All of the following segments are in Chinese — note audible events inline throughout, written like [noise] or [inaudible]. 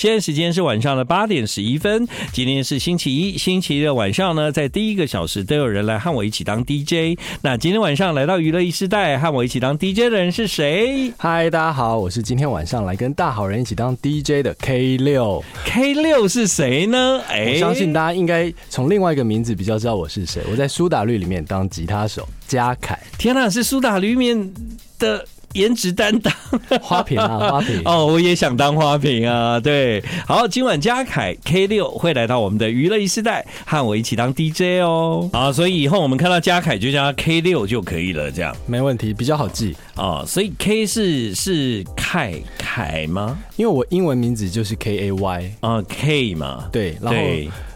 现在时间是晚上的八点十一分。今天是星期一，星期一的晚上呢，在第一个小时都有人来和我一起当 DJ。那今天晚上来到娱乐一世代和我一起当 DJ 的人是谁？嗨，大家好，我是今天晚上来跟大好人一起当 DJ 的 K 六。K 六是谁呢？哎，我相信大家应该从另外一个名字比较知道我是谁。我在苏打绿里面当吉他手，嘉凯。天哪，是苏打绿面的。颜值担当，花瓶啊，[laughs] 花瓶哦，我也想当花瓶啊。对，好，今晚嘉凯 K 六会来到我们的娱乐一世代，和我一起当 DJ 哦。啊，所以以后我们看到嘉凯就叫他 K 六就可以了，这样没问题，比较好记啊。所以 K 是是凯凯吗？因为我英文名字就是 K A Y 啊，K 嘛，对，然后。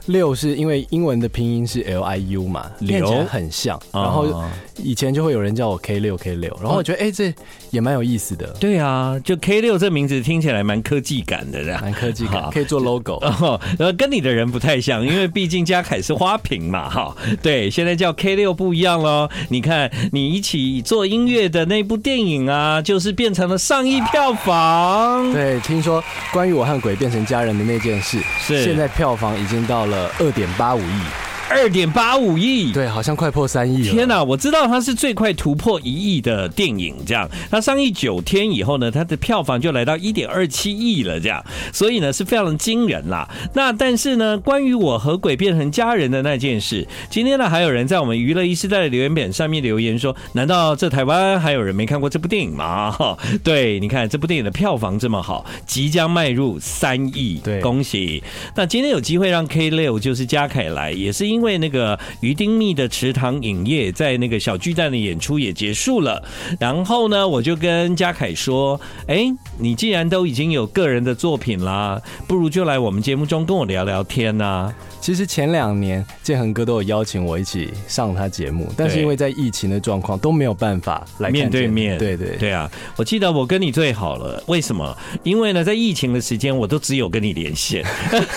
六是因为英文的拼音是 L I U 嘛，念起来很像，然后以前就会有人叫我 K 六 K 六，然后我觉得哎、欸、这也蛮有意思的。对啊，就 K 六这名字听起来蛮科技感的，这样。蛮科技感，可以做 logo。然后跟你的人不太像，因为毕竟嘉凯是花瓶嘛，哈。对，现在叫 K 六不一样喽。你看，你一起做音乐的那部电影啊，就是变成了上亿票房。对，听说关于我和鬼变成家人的那件事，是现在票房已经到了。呃，二点八五亿。二点八五亿，对，好像快破三亿了。天哪，我知道它是最快突破一亿的电影，这样。它上映九天以后呢，它的票房就来到一点二七亿了，这样。所以呢，是非常的惊人啦。那但是呢，关于我和鬼变成家人的那件事，今天呢，还有人在我们娱乐一时代的留言板上面留言说：难道这台湾还有人没看过这部电影吗？[laughs] 对，你看这部电影的票房这么好，即将迈入三亿，对，恭喜。那今天有机会让 K 六就是嘉凯来，也是因。因为那个于丁密的池塘影业在那个小巨蛋的演出也结束了，然后呢，我就跟嘉凯说：“哎，你既然都已经有个人的作品啦，不如就来我们节目中跟我聊聊天呐。”其实前两年建恒哥都有邀请我一起上他节目，但是因为在疫情的状况都没有办法来面对面。对对对啊！我记得我跟你最好了，为什么？因为呢，在疫情的时间，我都只有跟你连线。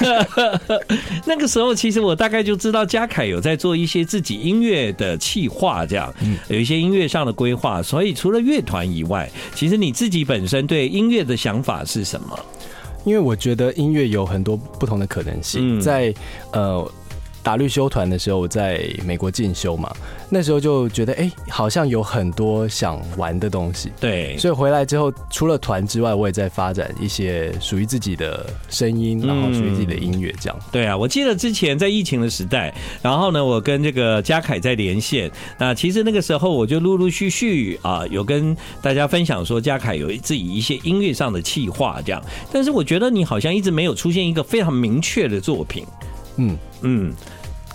[laughs] [laughs] 那个时候，其实我大概就知道嘉凯有在做一些自己音乐的企划，这样有一些音乐上的规划。所以除了乐团以外，其实你自己本身对音乐的想法是什么？因为我觉得音乐有很多不同的可能性，在呃。打绿修团的时候，我在美国进修嘛，那时候就觉得哎、欸，好像有很多想玩的东西。对，所以回来之后，除了团之外，我也在发展一些属于自己的声音，然后属于自己的音乐。这样、嗯。对啊，我记得之前在疫情的时代，然后呢，我跟这个嘉凯在连线。那其实那个时候，我就陆陆续续啊，有跟大家分享说，嘉凯有自己一些音乐上的企划这样。但是我觉得你好像一直没有出现一个非常明确的作品。嗯嗯。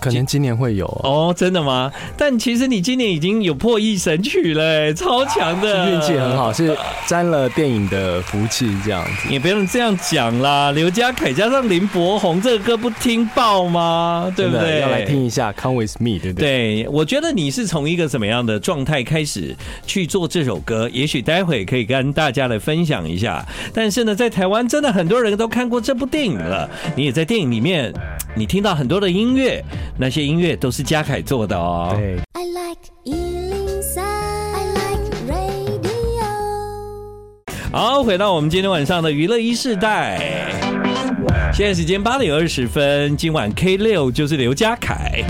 可能今年会有哦，真的吗？但其实你今年已经有破亿神曲了，超强的，运气很好，是沾了电影的福气这样子。也不用这样讲啦，刘家凯加上林柏宏，这个歌不听爆吗？对不对？要来听一下《Come With Me》，对不对？对，我觉得你是从一个什么样的状态开始去做这首歌？也许待会可以跟大家来分享一下。但是呢，在台湾真的很多人都看过这部电影了，你也在电影里面，你听到很多的音乐。那些音乐都是嘉凯做的哦。对。I like 103, I like radio。好，回到我们今天晚上的娱乐一世代。现在时间八点二十分，今晚 K 六就是刘嘉凯。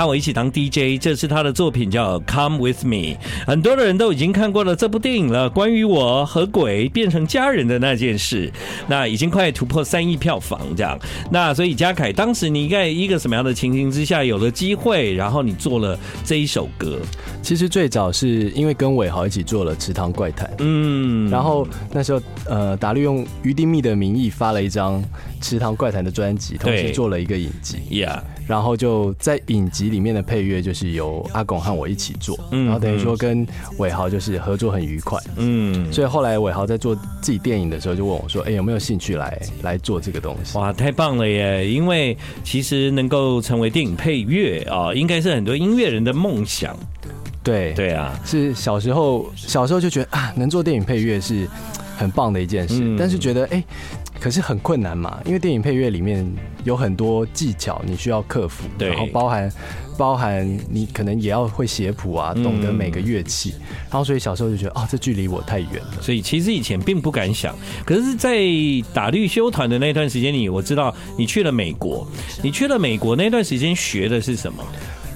和我一起当 DJ，这是他的作品叫《Come With Me》，很多的人都已经看过了这部电影了。关于我和鬼变成家人的那件事，那已经快突破三亿票房这样。那所以嘉凯，当时你在一个什么样的情形之下有了机会，然后你做了这一首歌？其实最早是因为跟伟豪一起做了《池塘怪谈》，嗯，然后那时候呃，达律用余丁密的名义发了一张《池塘怪谈》的专辑，同时做了一个影集，Yeah。然后就在影集里面的配乐就是由阿拱和我一起做，然后等于说跟伟豪就是合作很愉快，嗯，所以后来伟豪在做自己电影的时候就问我说：“哎，有没有兴趣来来做这个东西？”哇，太棒了耶！因为其实能够成为电影配乐啊，应该是很多音乐人的梦想。对对啊，是小时候小时候就觉得啊，能做电影配乐是很棒的一件事，但是觉得哎。可是很困难嘛，因为电影配乐里面有很多技巧你需要克服，对，然后包含包含你可能也要会写谱啊，懂得每个乐器，嗯、然后所以小时候就觉得啊、哦，这距离我太远了，所以其实以前并不敢想。可是，在打绿修团的那段时间里，我知道你去了美国，你去了美国那段时间学的是什么？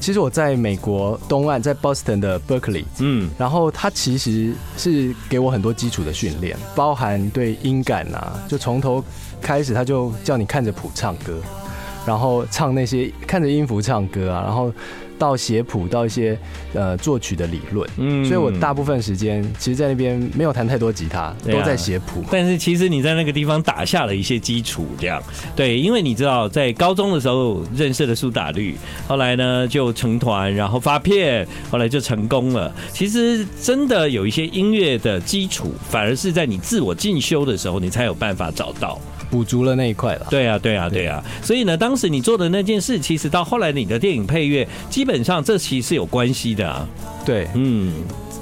其实我在美国东岸，在 Boston 的 Berkeley，嗯，然后他其实是给我很多基础的训练，包含对音感啊，就从头开始他就叫你看着谱唱歌，然后唱那些看着音符唱歌啊，然后。到写谱，到一些呃作曲的理论，嗯，所以我大部分时间其实，在那边没有弹太多吉他，都在写谱。但是其实你在那个地方打下了一些基础，这样对，因为你知道，在高中的时候认识了苏打绿，后来呢就成团，然后发片，后来就成功了。其实真的有一些音乐的基础，反而是在你自我进修的时候，你才有办法找到。补足了那一块了。对啊，对啊，对啊。所以呢，当时你做的那件事，其实到后来你的电影配乐，基本上这其实是有关系的啊。对，嗯。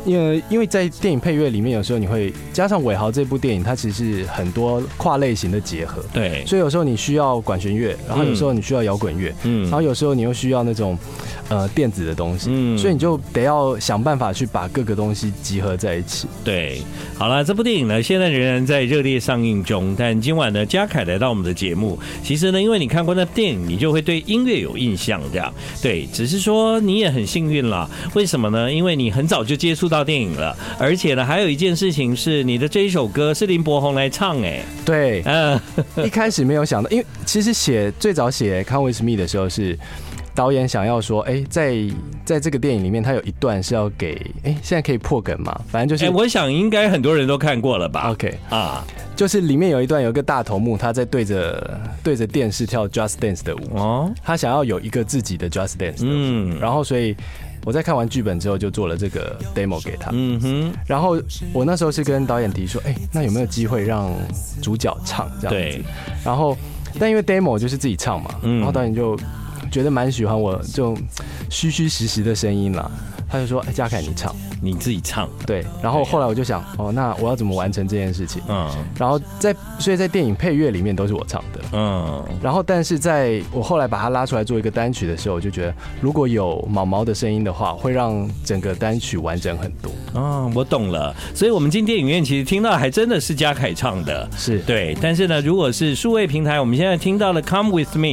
因为因为在电影配乐里面，有时候你会加上伟豪这部电影，它其实是很多跨类型的结合。对，所以有时候你需要管弦乐，然后有时候你需要摇滚乐，嗯，然后有时候你又需要那种呃电子的东西，嗯，所以你就得要想办法去把各个东西集合在一起。对，好了，这部电影呢现在仍然在热烈上映中，但今晚呢嘉凯来到我们的节目，其实呢因为你看过那电影，你就会对音乐有印象，这样对，只是说你也很幸运了，为什么呢？因为你很早就接触到电影了，而且呢，还有一件事情是，你的这一首歌是林柏宏来唱，哎，对，嗯，[laughs] 一开始没有想到，因为其实写最早写《Come With Me》的时候是导演想要说，哎，在在这个电影里面，他有一段是要给，哎，现在可以破梗吗？反正就是，我想应该很多人都看过了吧？OK。啊，就是里面有一段有一个大头目，他在对着对着电视跳 Just Dance 的舞，哦，他想要有一个自己的 Just Dance，嗯，然后所以。我在看完剧本之后，就做了这个 demo 给他。嗯哼。然后我那时候是跟导演提说，哎，那有没有机会让主角唱这样子？对。然后，但因为 demo 就是自己唱嘛，然后导演就觉得蛮喜欢我就虚虚实实的声音啦。他就说：“哎，嘉凯，你唱，你自己唱。”对。然后后来我就想，哦，那我要怎么完成这件事情？嗯。然后在，所以在电影配乐里面都是我唱的。嗯。然后，但是在我后来把它拉出来做一个单曲的时候，我就觉得如果有毛毛的声音的话，会让整个单曲完整很多。嗯，我懂了。所以我们进电影院其实听到还真的是嘉凯唱的，是对。但是呢，如果是数位平台，我们现在听到了《Come With Me》，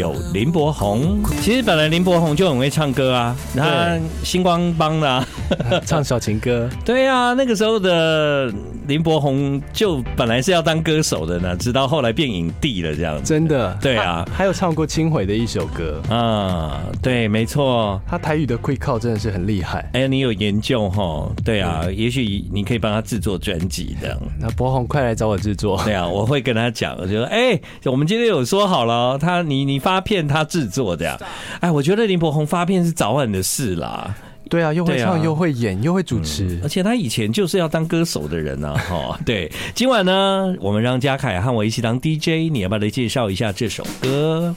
有林柏宏。其实本来林柏宏就很会唱歌啊，他新。星光帮的、啊、[laughs] 唱小情歌，对啊，那个时候的林柏宏就本来是要当歌手的呢，直到后来变影帝了，这样子。真的，对啊，还有唱过《轻轨》的一首歌啊，对，没错，他台语的会靠真的是很厉害。哎，你有研究哈？对啊，嗯、也许你可以帮他制作专辑这样。那柏宏快来找我制作。对啊，我会跟他讲，我就说，哎，我们今天有说好了，他你你发片他制作的呀。哎，我觉得林柏宏发片是早晚的事啦。对啊，又会唱，又会演，又会主持，嗯，而且他以前就是要当歌手的人啊！哈，对，今晚呢，我们让嘉凯和我一起当 DJ，你要不要来介绍一下这首歌？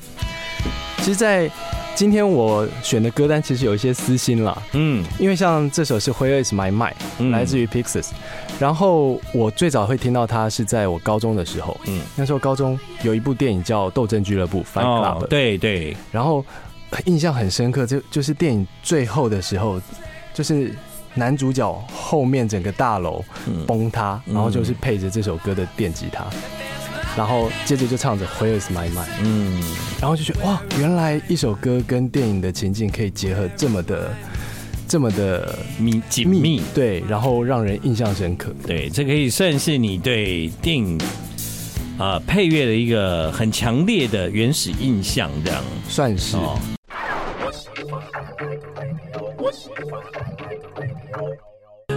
其实，在今天我选的歌单其实有一些私心啦，嗯，因为像这首是《Where Is My Mind》，来自于 Pixies，然后我最早会听到它是在我高中的时候，嗯，那时候高中有一部电影叫《斗争俱乐部》Fight Club，对对，然后。印象很深刻，就就是电影最后的时候，就是男主角后面整个大楼崩塌，然后就是配着这首歌的电吉他，然后接着就唱着 Where is my mind，嗯，然后就觉得哇，原来一首歌跟电影的情境可以结合这么的这么的密紧密，对，然后让人印象深刻，对，这可以算是你对电影。啊，配乐的一个很强烈的原始印象，这样。算是。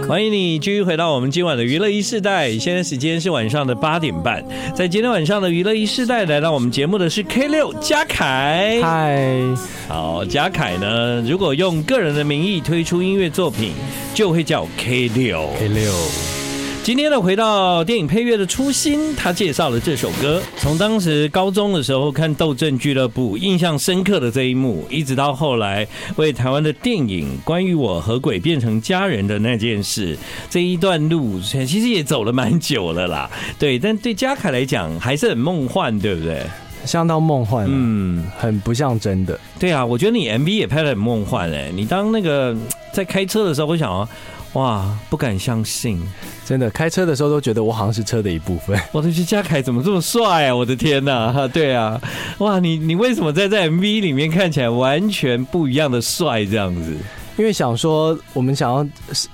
欢迎你继续回到我们今晚的娱乐一世代，现在时间是晚上的八点半。在今天晚上的娱乐一世代，来到我们节目的是 K 六嘉凯。嗨，好，嘉凯呢，如果用个人的名义推出音乐作品，就会叫 K 六。K 六。今天呢，回到电影配乐的初心，他介绍了这首歌。从当时高中的时候看《斗阵俱乐部》，印象深刻的这一幕，一直到后来为台湾的电影《关于我和鬼变成家人的那件事》这一段路，其实也走了蛮久了啦。对，但对嘉凯来讲还是很梦幻，对不对？相当梦幻，嗯，很不像真的。对啊，我觉得你 MV 也拍的很梦幻哎。你当那个在开车的时候，我想啊，哇，不敢相信，真的开车的时候都觉得我好像是车的一部分。我的去嘉凯怎么这么帅啊！我的天呐，[laughs] 对啊，哇，你你为什么在在 MV 里面看起来完全不一样的帅这样子？因为想说，我们想要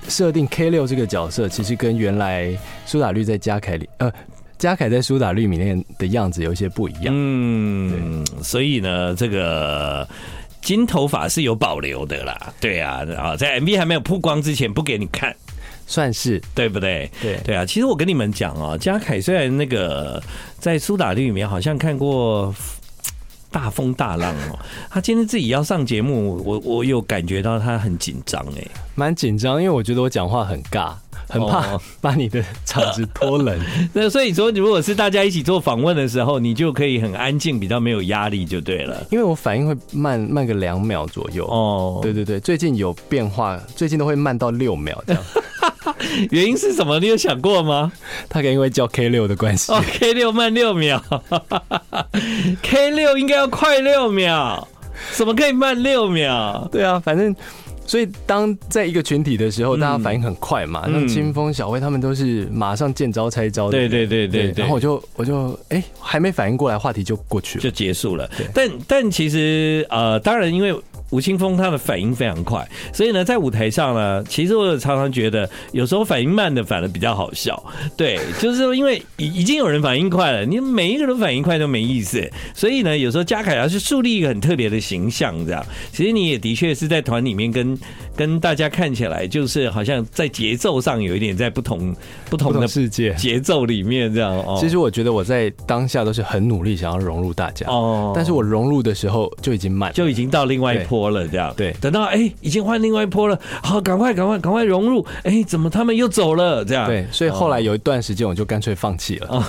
设定 K 六这个角色，其实跟原来苏打绿在嘉凯里，呃。嘉凯在苏打绿里面的样子有一些不一样，嗯，所以呢，这个金头发是有保留的啦，对啊，啊，在 MV 还没有曝光之前不给你看，算是。对不对？对。对啊，其实我跟你们讲哦，嘉凯虽然那个在苏打绿里面好像看过大风大浪哦，他今天自己要上节目，我我有感觉到他很紧张哎，蛮紧张，因为我觉得我讲话很尬。很怕 [laughs] 把你的场子拖冷，[laughs] 那所以说，如果是大家一起做访问的时候，你就可以很安静，比较没有压力就对了。因为我反应会慢慢个两秒左右哦。对对对，最近有变化，最近都会慢到六秒这样。[laughs] [laughs] 原因是什么？你有想过吗？他可能因为叫 K 六的关系。哦，K 六慢六秒，[laughs] K 六应该要快六秒，怎么可以慢六秒？对啊，反正。所以，当在一个群体的时候，大家反应很快嘛，像清风、小薇他们都是马上见招拆招的。对对对对，然后我就我就哎，还没反应过来，话题就过去了，就结束了。但但其实呃，当然因为。吴青峰他的反应非常快，所以呢，在舞台上呢，其实我常常觉得，有时候反应慢的反而比较好笑。对，就是说，因为已已经有人反应快了，你每一个人反应快都没意思。所以呢，有时候嘉凯要去树立一个很特别的形象，这样，其实你也的确是在团里面跟跟大家看起来，就是好像在节奏上有一点在不同不同的世界节奏里面这样。哦，其实我觉得我在当下都是很努力想要融入大家哦，但是我融入的时候就已经慢，就已经到另外一波。了这样对，等到哎、欸，已经换另外一波了，好，赶快赶快赶快融入，哎、欸，怎么他们又走了？这样对，所以后来有一段时间我就干脆放弃了。哦、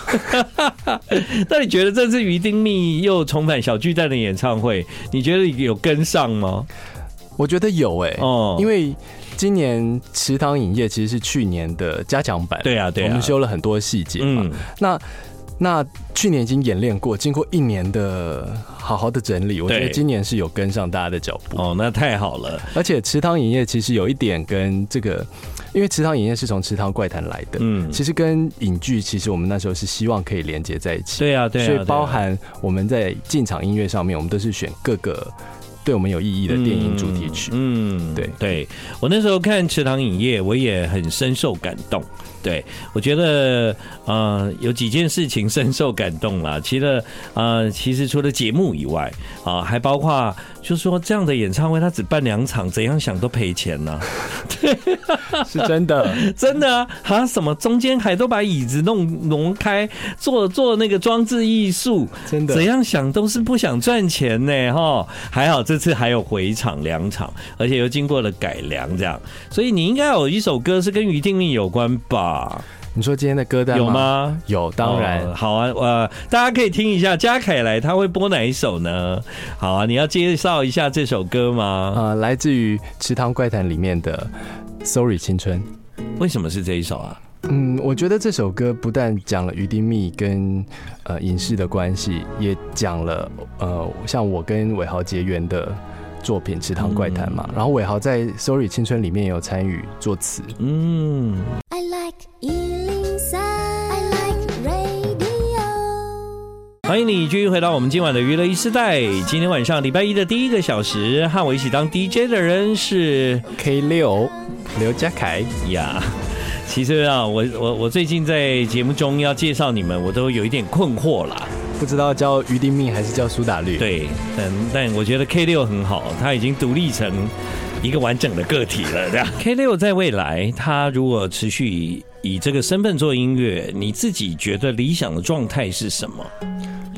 [laughs] 那你觉得这次于丁密又重返小巨蛋的演唱会，你觉得有跟上吗？我觉得有哎、欸，哦，因为今年池塘影业其实是去年的加强版，对啊，对啊，我们修了很多细节嘛，嗯、那。那去年已经演练过，经过一年的好好的整理，我觉得今年是有跟上大家的脚步。哦，那太好了。而且池塘影业其实有一点跟这个，因为池塘影业是从池塘怪谈来的，嗯，其实跟影剧其实我们那时候是希望可以连接在一起。对啊，对啊。所以包含我们在进场音乐上面，我们都是选各个对我们有意义的电影主题曲。嗯，对对。我那时候看池塘影业，我也很深受感动。对，我觉得呃有几件事情深受感动了。其实呃，其实除了节目以外啊，还包括就是说这样的演唱会，他只办两场，怎样想都赔钱呢、啊。对，是真的，[laughs] 真的啊！哈，什么中间还都把椅子弄挪开，做做那个装置艺术，真的，怎样想都是不想赚钱呢。哈，还好这次还有回场两场，而且又经过了改良，这样，所以你应该有一首歌是跟鱼丁糸有关吧？啊，你说今天的歌单有吗？有，当然、哦、好啊。呃，大家可以听一下嘉凯来，他会播哪一首呢？好啊，你要介绍一下这首歌吗？啊、呃，来自于《池塘怪谈》里面的《Sorry 青春》。为什么是这一首啊？嗯，我觉得这首歌不但讲了余丁密跟呃影视的关系，也讲了呃像我跟伟豪结缘的。作品《池塘怪谈》嘛，然后伟豪在《Sorry 青春》里面也有参与作词。嗯。I like 欢迎你继续回到我们今晚的娱乐一时代。今天晚上礼拜一的第一个小时，和我一起当 DJ 的人是 K 六刘家凯呀。其实啊，我我我最近在节目中要介绍你们，我都有一点困惑啦。不知道叫于丁命还是叫苏打绿？对，但但我觉得 K 六很好，他已经独立成一个完整的个体了。这样，[laughs] K 六在未来，他如果持续以以这个身份做音乐，你自己觉得理想的状态是什么？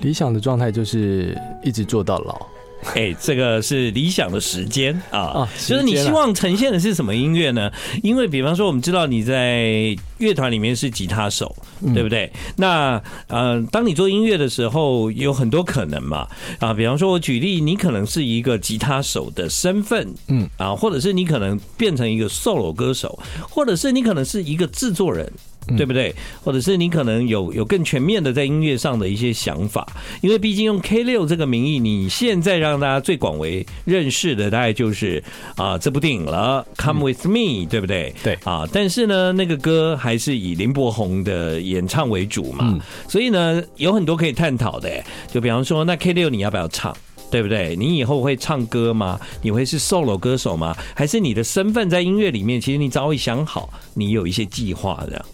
理想的状态就是一直做到老。[laughs] 哎，这个是理想的时间啊，就是你希望呈现的是什么音乐呢？因为比方说，我们知道你在乐团里面是吉他手，对不对？那呃，当你做音乐的时候，有很多可能嘛啊，比方说，我举例，你可能是一个吉他手的身份，嗯啊，或者是你可能变成一个 solo 歌手，或者是你可能是一个制作人。对不对？或者是你可能有有更全面的在音乐上的一些想法，因为毕竟用 K 六这个名义，你现在让大家最广为认识的大概就是啊这部电影了，Come with me，对不对？对啊，但是呢，那个歌还是以林柏宏的演唱为主嘛，所以呢，有很多可以探讨的。就比方说，那 K 六你要不要唱？对不对？你以后会唱歌吗？你会是 solo 歌手吗？还是你的身份在音乐里面，其实你早已想好，你有一些计划的。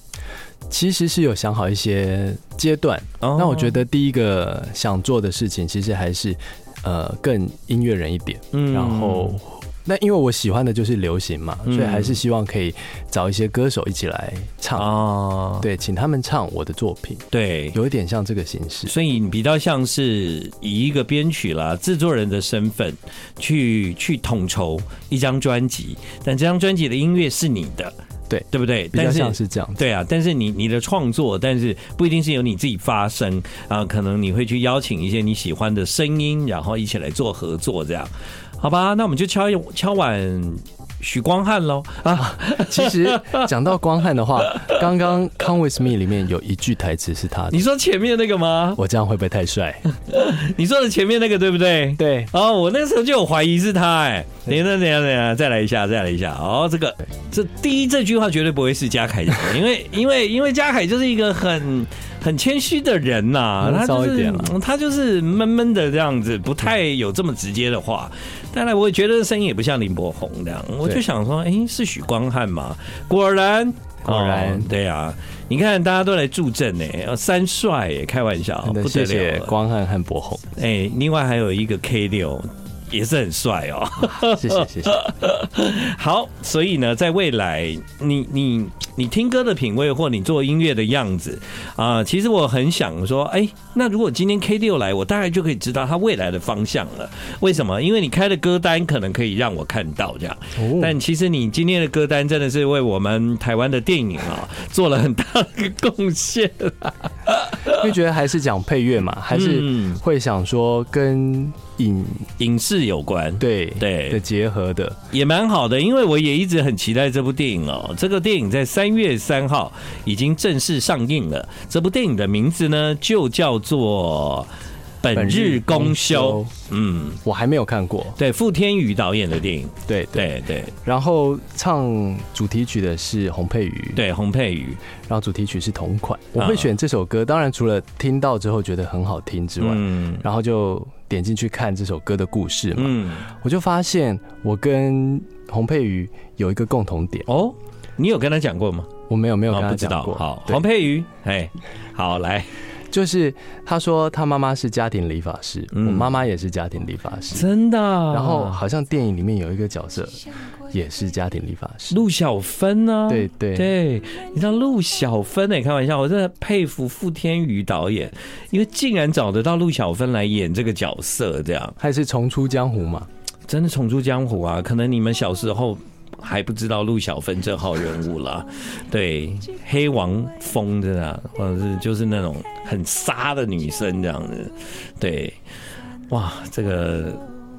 其实是有想好一些阶段，那我觉得第一个想做的事情，其实还是呃更音乐人一点。嗯，然后那因为我喜欢的就是流行嘛，所以还是希望可以找一些歌手一起来唱。啊，对，请他们唱我的作品，对，有一点像这个形式，所以你比较像是以一个编曲啦、制作人的身份去去统筹一张专辑，但这张专辑的音乐是你的。对，对不对？比较像是这样。对啊，但是你你的创作，但是不一定是由你自己发声啊，可能你会去邀请一些你喜欢的声音，然后一起来做合作，这样，好吧？那我们就敲敲碗。许光汉喽啊！其实 [laughs] 讲到光汉的话，刚刚《Come With Me》里面有一句台词是他的。你说前面那个吗？我这样会不会太帅？[laughs] 你说的前面那个对不对？对。哦，我那时候就有怀疑是他哎。等一下，等一下，等一下，再来一下，再来一下。哦，这个这第一这句话绝对不会是嘉凯讲的，因为因为因为嘉凯就是一个很很谦虚的人呐、啊，他就是他就是闷闷的这样子，不太有这么直接的话。当然，我也觉得声音也不像林柏宏这样，我就想说，哎、欸，是许光汉吗？果然，果然，哦、对啊，你看大家都来助阵呢，三帅，开玩笑，不得了，谢谢光汉和柏宏。哎、欸，另外还有一个 K 六。也是很帅哦，谢 [laughs] 谢谢谢。[laughs] 好，所以呢，在未来，你你你听歌的品味，或你做音乐的样子啊，其实我很想说，哎，那如果今天 K 六来，我大概就可以知道他未来的方向了。为什么？因为你开的歌单可能可以让我看到这样。但其实你今天的歌单真的是为我们台湾的电影啊做了很大的一个贡献。[laughs] 因为觉得还是讲配乐嘛，还是会想说跟。影影视有关，对对的结合的也蛮好的，因为我也一直很期待这部电影哦。这个电影在三月三号已经正式上映了。这部电影的名字呢，就叫做。本日公休，嗯，我还没有看过。对，傅天宇导演的电影，对对对。然后唱主题曲的是洪佩瑜，对，洪佩瑜。然后主题曲是同款。我会选这首歌，当然除了听到之后觉得很好听之外，嗯，然后就点进去看这首歌的故事嘛，嗯，我就发现我跟洪佩瑜有一个共同点。哦，你有跟他讲过吗？我没有，没有跟他讲过。好，洪佩瑜，哎，好来。就是他说他妈妈是家庭理发师，我妈妈也是家庭理发师，真的。然后好像电影里面有一个角色也是家庭理发师，陆小芬呢？对对对，你知道陆小芬哎，开玩笑，我真的佩服傅天宇导演，因为竟然找得到陆小芬来演这个角色，这样还是重出江湖嘛？真的重出江湖啊！可能你们小时候。还不知道陆小芬这号人物了，对，黑王风的，或者是就是那种很杀的女生这样子，对，哇，这个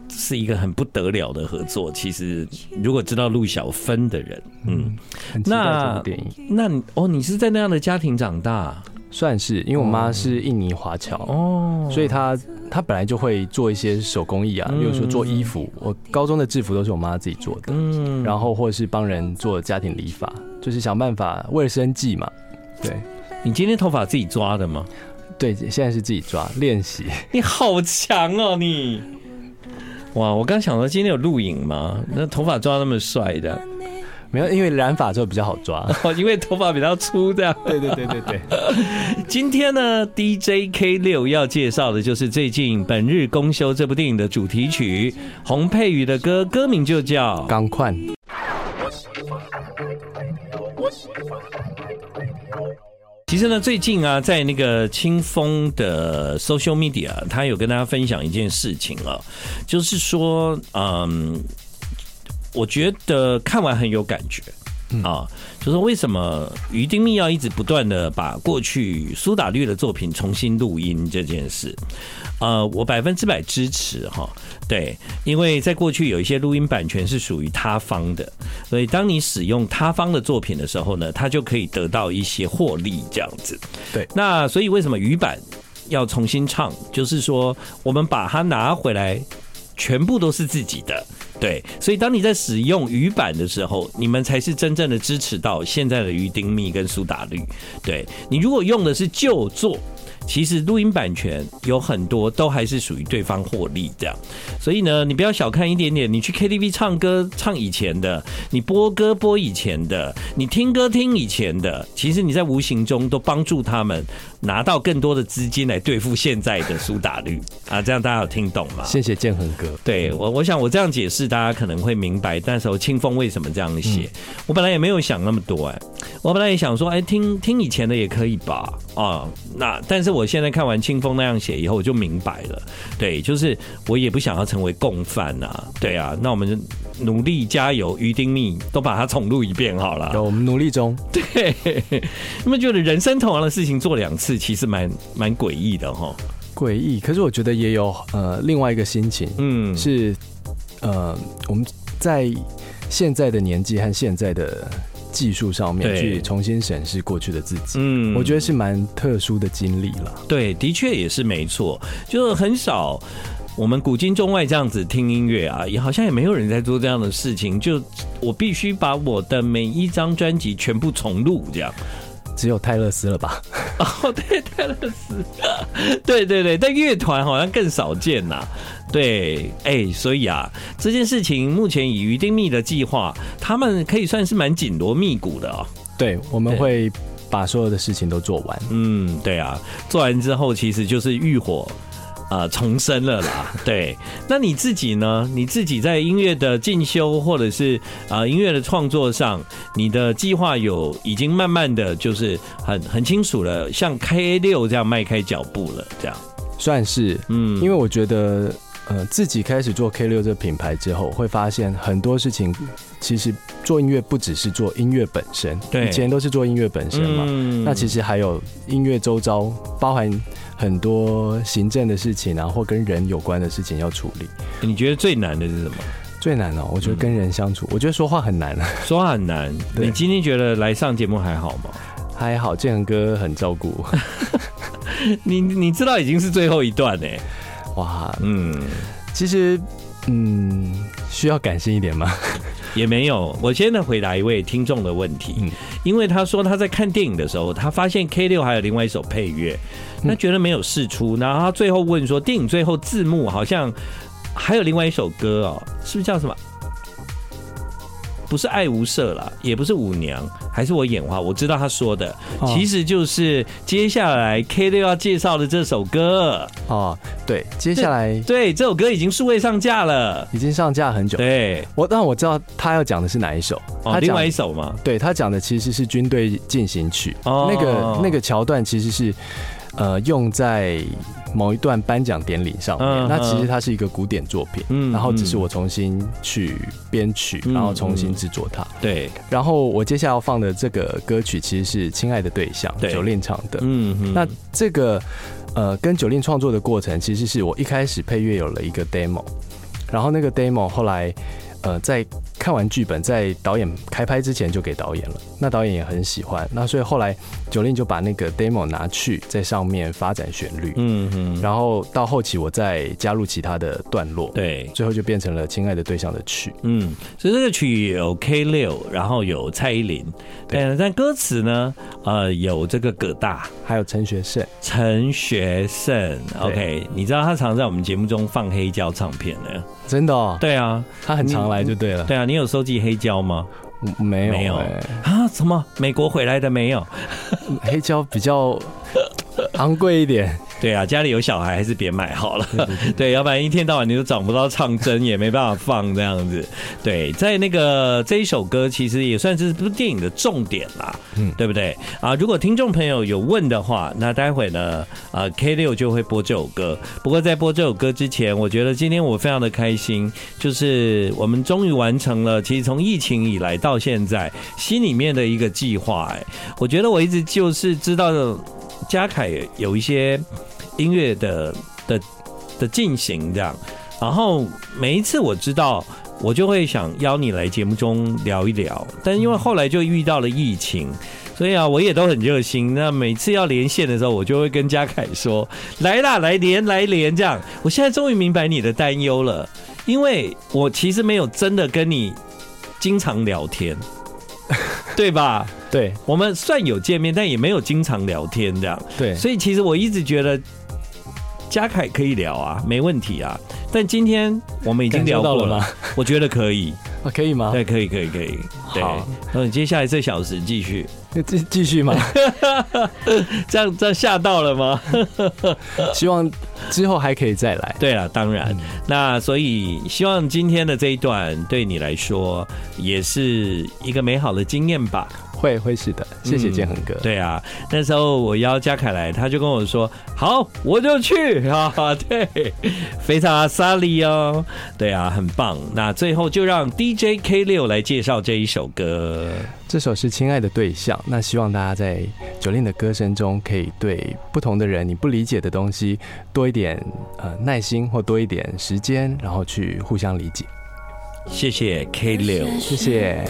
是一个很不得了的合作。其实如果知道陆小芬的人，嗯，那，那哦，你是在那样的家庭长大？算是，因为我妈是印尼华侨哦，所以她她本来就会做一些手工艺啊，比如说做衣服，我高中的制服都是我妈自己做的，嗯，然后或者是帮人做家庭理发，就是想办法为了生计嘛。对，你今天头发自己抓的吗？对，现在是自己抓练习。[laughs] [laughs] 你好强哦，你！哇，我刚想到今天有录影吗？那头发抓那么帅的。没有，因为染发之后比较好抓，[laughs] 因为头发比较粗，这样。对对对对对。[laughs] 今天呢，DJ K 六要介绍的就是最近《本日公休》这部电影的主题曲，洪佩瑜的歌，歌名就叫《钢块》。其实呢，最近啊，在那个清风的 social media，他有跟大家分享一件事情啊，就是说，嗯，我觉得看完很有感觉啊，就是为什么鱼丁密要一直不断的把过去苏打绿的作品重新录音这件事，呃，我百分之百支持哈。对，因为在过去有一些录音版权是属于他方的，所以当你使用他方的作品的时候呢，他就可以得到一些获利，这样子。对，那所以为什么鱼版要重新唱？就是说我们把它拿回来，全部都是自己的。对，所以当你在使用鱼版的时候，你们才是真正的支持到现在的鱼丁密跟苏打绿。对，你如果用的是旧作。其实录音版权有很多都还是属于对方获利这样，所以呢，你不要小看一点点。你去 KTV 唱歌唱以前的，你播歌播以前的，你听歌听以前的，其实你在无形中都帮助他们拿到更多的资金来对付现在的苏打绿啊。这样大家有听懂吗？谢谢建恒哥。对我，我想我这样解释，大家可能会明白。那时候清风为什么这样写？我本来也没有想那么多哎，我本来也想说，哎，听听以前的也可以吧？啊，那但是。我现在看完清风那样写以后，我就明白了。对，就是我也不想要成为共犯啊。对啊，那我们就努力加油，于丁密都把它重录一遍好了。我们努力中。[laughs] 对，那么觉得人生同样的事情做两次，其实蛮蛮诡异的哈。诡异，可是我觉得也有呃另外一个心情，嗯，是呃我们在现在的年纪和现在的。技术上面去重新审视过去的自己，嗯，我觉得是蛮特殊的经历了。对，的确也是没错，就是很少我们古今中外这样子听音乐啊，也好像也没有人在做这样的事情。就我必须把我的每一张专辑全部重录，这样。只有泰勒斯了吧？哦，[laughs] 对，泰勒斯，[laughs] 对对对，但乐团好像更少见呐。对，哎，所以啊，这件事情目前以于丁密的计划，他们可以算是蛮紧锣密鼓的哦。对，我们会把所有的事情都做完。嗯，对啊，做完之后其实就是浴火。啊，重生了啦！[laughs] 对，那你自己呢？你自己在音乐的进修或者是啊音乐的创作上，你的计划有已经慢慢的就是很很清楚了，像 K 六这样迈开脚步了，这样算是嗯，因为我觉得呃自己开始做 K 六这个品牌之后，会发现很多事情其实做音乐不只是做音乐本身，对，以前都是做音乐本身嘛，嗯，那其实还有音乐周遭包含。很多行政的事情啊，或跟人有关的事情要处理。你觉得最难的是什么？最难哦，我觉得跟人相处。嗯、我觉得说话很难啊，说话很难。你今天觉得来上节目还好吗？还好，建恒哥很照顾我。[laughs] 你你知道已经是最后一段呢？哇，嗯，其实嗯，需要感性一点吗？[laughs] 也没有，我先来回答一位听众的问题，嗯，因为他说他在看电影的时候，他发现 K 六还有另外一首配乐，那觉得没有试出，然后他最后问说，电影最后字幕好像还有另外一首歌哦，是不是叫什么？不是爱无赦啦，也不是舞娘，还是我眼花？我知道他说的，其实就是接下来 K 六要介绍的这首歌哦。对，接下来对这首歌已经数位上架了，已经上架很久。对，我但我知道他要讲的是哪一首，他另外一首吗？对，他讲的其实是军队进行曲，哦那个那个桥段其实是呃用在。某一段颁奖典礼上面，那其实它是一个古典作品，嗯然后只是我重新去编曲，然后重新制作它。对，然后我接下来要放的这个歌曲其实是《亲爱的对象》，Jolin 唱的。嗯，那这个呃，跟 Jolin 创作的过程，其实是我一开始配乐有了一个 demo，然后那个 demo 后来呃在。看完剧本，在导演开拍之前就给导演了，那导演也很喜欢，那所以后来 Jolin 就把那个 demo 拿去在上面发展旋律，嗯嗯，然后到后期我再加入其他的段落，对，最后就变成了《亲爱的对象》的曲，嗯，所以这个曲有 K 六，然后有蔡依林，对，但歌词呢，呃，有这个葛大，还有陈学圣，陈学圣，OK，你知道他常在我们节目中放黑胶唱片呢？真的哦？对啊，他很常来就对了，对啊，你。你有收集黑胶吗？没有，没有啊？什么？美国回来的没有？[laughs] 黑胶比较昂贵一点。对啊，家里有小孩还是别买好了。对，[laughs] 要不然一天到晚你都找不到唱针，也没办法放这样子。对，在那个这一首歌其实也算是这部电影的重点啦，嗯，对不对啊？如果听众朋友有问的话，那待会呢，啊，K 六就会播这首歌。不过在播这首歌之前，我觉得今天我非常的开心，就是我们终于完成了，其实从疫情以来到现在心里面的一个计划。哎，我觉得我一直就是知道嘉凯有一些。音乐的的的进行这样，然后每一次我知道，我就会想邀你来节目中聊一聊。但因为后来就遇到了疫情，所以啊，我也都很热心。那每次要连线的时候，我就会跟嘉凯说：“来啦，来连，来连。”这样，我现在终于明白你的担忧了，因为我其实没有真的跟你经常聊天，对吧？对，我们算有见面，但也没有经常聊天这样。对，所以其实我一直觉得。嘉凯可以聊啊，没问题啊。但今天我们已经聊过了，了？我觉得可以啊，[laughs] 可以吗？对，可以，可以，可以。对，好，那你接下来这小时继续，继继续吗？[laughs] 这样这样吓到了吗？[laughs] 希望之后还可以再来。对了，当然。嗯、那所以希望今天的这一段对你来说也是一个美好的经验吧。会会是的，谢谢建恒哥、嗯。对啊，那时候我邀嘉凯来，他就跟我说：“好，我就去啊。[laughs] ”对，非常阿萨利哦。对啊，很棒。那最后就让 DJ K 六来介绍这一首歌。这首是《亲爱的对象》。那希望大家在 Jolin 的歌声中，可以对不同的人，你不理解的东西，多一点呃耐心，或多一点时间，然后去互相理解。谢谢 K 六，谢谢。